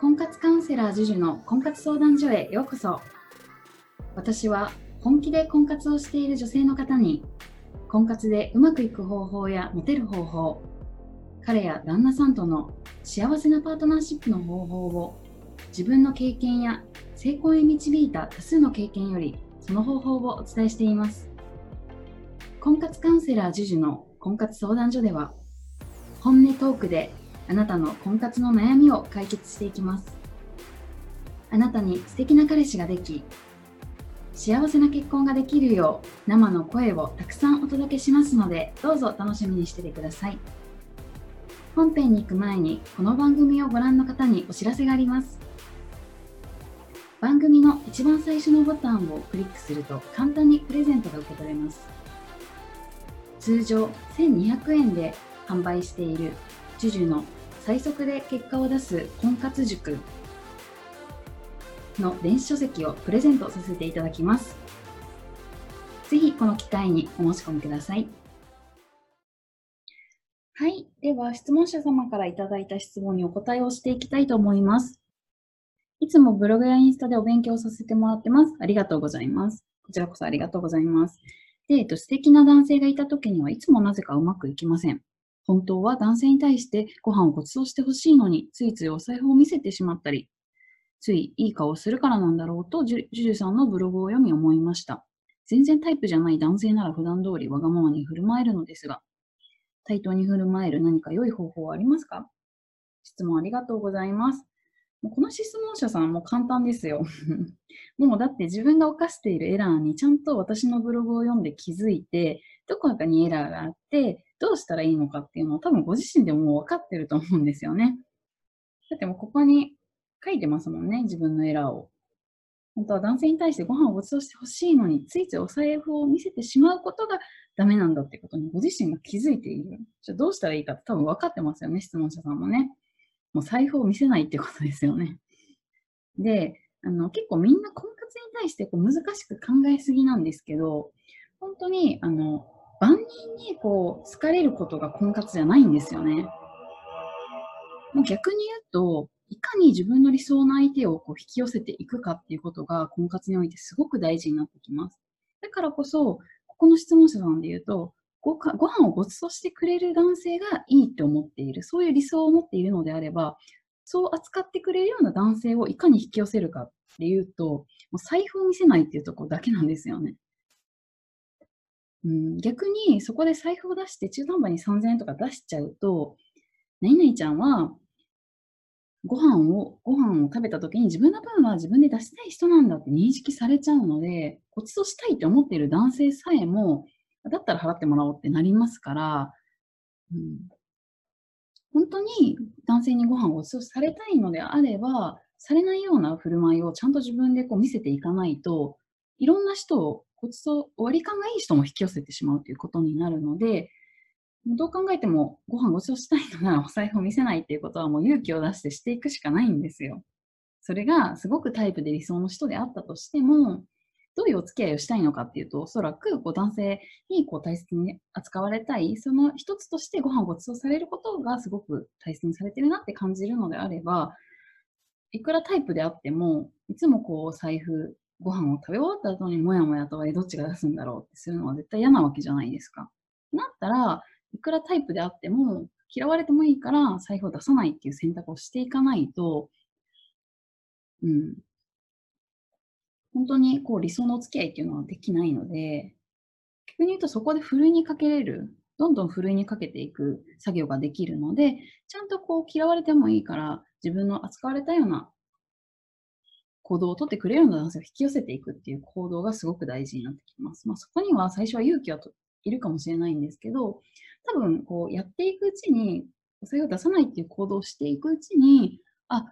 婚活カウンセラー JUJU の婚活相談所へようこそ。私は本気で婚活をしている女性の方に婚活でうまくいく方法やモテる方法彼や旦那さんとの幸せなパートナーシップの方法を自分の経験や成功へ導いた多数の経験よりその方法をお伝えしています。婚活カウンセラー JUJU の婚活相談所では本音トークであなたの婚活の悩みを解決していきます。あなたに素敵な彼氏ができ幸せな結婚ができるよう生の声をたくさんお届けしますのでどうぞ楽しみにしててください。本編に行く前にこの番組をご覧の方にお知らせがあります。番組の一番最初のボタンをクリックすると簡単にプレゼントが受け取れます。通常1200円で販売している JUJU の最速で結果を出す婚活塾の電子書籍をプレゼントさせていただきます。ぜひこの機会にお申し込みください。はい。では、質問者様からいただいた質問にお答えをしていきたいと思います。いつもブログやインスタでお勉強させてもらってます。ありがとうございます。こちらこそありがとうございます。で、えっと、素敵な男性がいた時にはいつもなぜかうまくいきません。本当は男性に対してご飯をご馳走してほしいのに、ついついお財布を見せてしまったり、ついいい顔をするからなんだろうと、ジュジュさんのブログを読み思いました。全然タイプじゃない男性なら普段通りわがままに振る舞えるのですが、対等に振る舞える何か良い方法はありますか？質問ありがとうございます。この質問者さんも簡単ですよ。もうだって自分が犯しているエラーにちゃんと私のブログを読んで気づいて、どこかにエラーがあって、どうしたらいいのかっていうのを多分ご自身でも分かってると思うんですよね。だってもうここに書いてますもんね、自分のエラーを。本当は男性に対してご飯をご馳走してほしいのに、ついついお財布を見せてしまうことがダメなんだってことにご自身が気づいている。じゃあどうしたらいいかって多分分かってますよね、質問者さんもね。もう財布を見せないってことですよね。で、あの結構みんな婚活に対してこう難しく考えすぎなんですけど、本当にあの万人にこう好かれることが婚活じゃないんですよね。もう逆に言うと、いかに自分の理想の相手をこう引き寄せていくかっていうことが婚活においてすごく大事になってきます。だからこそ、ここの質問者さんで言うと、ごご飯をご馳走してくれる男性がいいって思っている、そういう理想を持っているのであれば、そう扱ってくれるような男性をいかに引き寄せるかっていうと、もう財布を見せないっていうところだけなんですよね。うん、逆にそこで財布を出して中途半端に3000円とか出しちゃうと、何々ちゃんはご飯を、ご飯を食べた時に自分の分は自分で出したい人なんだって認識されちゃうので、ごちそうしたいって思っている男性さえも、だったら払ってもらおうってなりますから、うん、本当に男性にご飯をごちそうされたいのであれば、されないような振る舞いをちゃんと自分でこう見せていかないと、いろんな人をごちそう、割り勘がいい人も引き寄せてしまうということになるので、どう考えてもご飯ごちそうしたいのならお財布を見せないっていうことはもう勇気を出してしていくしかないんですよ。それがすごくタイプで理想の人であったとしても、どういうお付き合いをしたいのかっていうと、おそらくこう男性にこう大切に扱われたい、その一つとしてご飯をごちそうされることがすごく大切にされてるなって感じるのであれば、いくらタイプであっても、いつもこう財布、ご飯を食べ終わった後にもやもやとはどっちが出すんだろうってするのは絶対嫌なわけじゃないですか。なったら、いくらタイプであっても、嫌われてもいいから財布を出さないっていう選択をしていかないと、うん、本当にこう理想のお付き合いっていうのはできないので、逆に言うとそこでふるいにかけれる、どんどんふるいにかけていく作業ができるので、ちゃんとこう嫌われてもいいから自分の扱われたような行動をとってくれるような男性を引き寄せていくっていう行動がすごく大事になってきます。まあ、そこには最初は勇気はいるかもしれないんですけど、多分こうやっていくうちに、お酒を出さないっていう行動をしていくうちに、あ、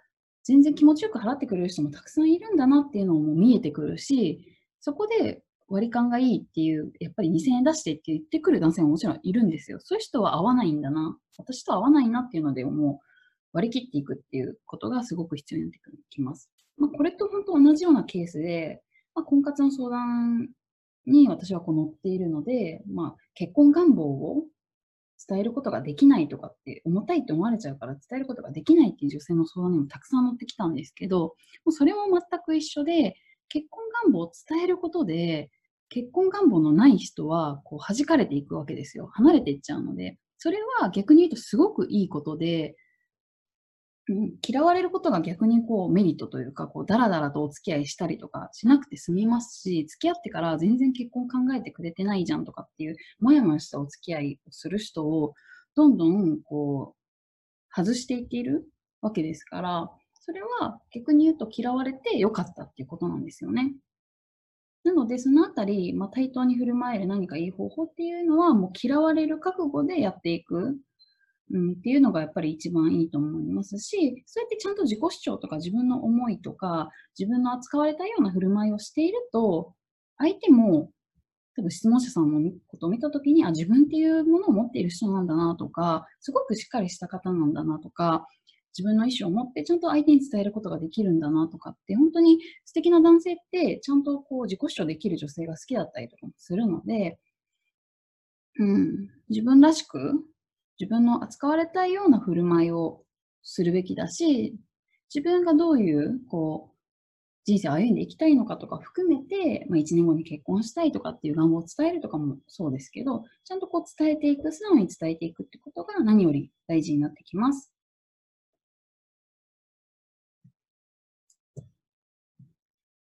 全然気持ちよく払ってくれる人もたくさんいるんだなっていうのも見えてくるし、そこで割り勘がいいっていう、やっぱり2000円出してって言ってくる男性ももちろんいるんですよ。そういう人は合わないんだな。私と合わないなっていうので、もう割り切っていくっていうことがすごく必要になってきます。まあ、これと本当同じようなケースで、まあ、婚活の相談に私はこう乗っているので、まあ、結婚願望を伝えることができないとかって重たいって思われちゃうから伝えることができないっていう女性の相談にもたくさん乗ってきたんですけど、もうそれも全く一緒で、結婚願望を伝えることで、結婚願望のない人はこう弾かれていくわけですよ。離れていっちゃうので。それは逆に言うとすごくいいことで、うん、嫌われることが逆にこうメリットというか、こうダラダラとお付き合いしたりとかしなくて済みますし、付き合ってから全然結婚考えてくれてないじゃんとかっていう、もやもやしたお付き合いをする人を、どんどんこう、外していっているわけですから、それは逆に言うと嫌われてよかったっていうことなんですよね。なので、そのあたり、まあ、対等に振る舞える何かいい方法っていうのは、もう嫌われる覚悟でやっていく。うん、っていうのがやっぱり一番いいと思いますし、そうやってちゃんと自己主張とか自分の思いとか、自分の扱われたような振る舞いをしていると、相手も、多分質問者さんのことを見たときに、あ、自分っていうものを持っている人なんだなとか、すごくしっかりした方なんだなとか、自分の意思を持ってちゃんと相手に伝えることができるんだなとかって、本当に素敵な男性ってちゃんとこう自己主張できる女性が好きだったりとかもするので、うん、自分らしく自分の扱われたいような振る舞いをするべきだし、自分がどういうこう人生を歩んでいきたいのかとか含めて、まあ、1年後に結婚したいとかっていう願望を伝えるとかもそうですけど、ちゃんとこう伝えていく、素直に伝えていくってことが何より大事になってきます。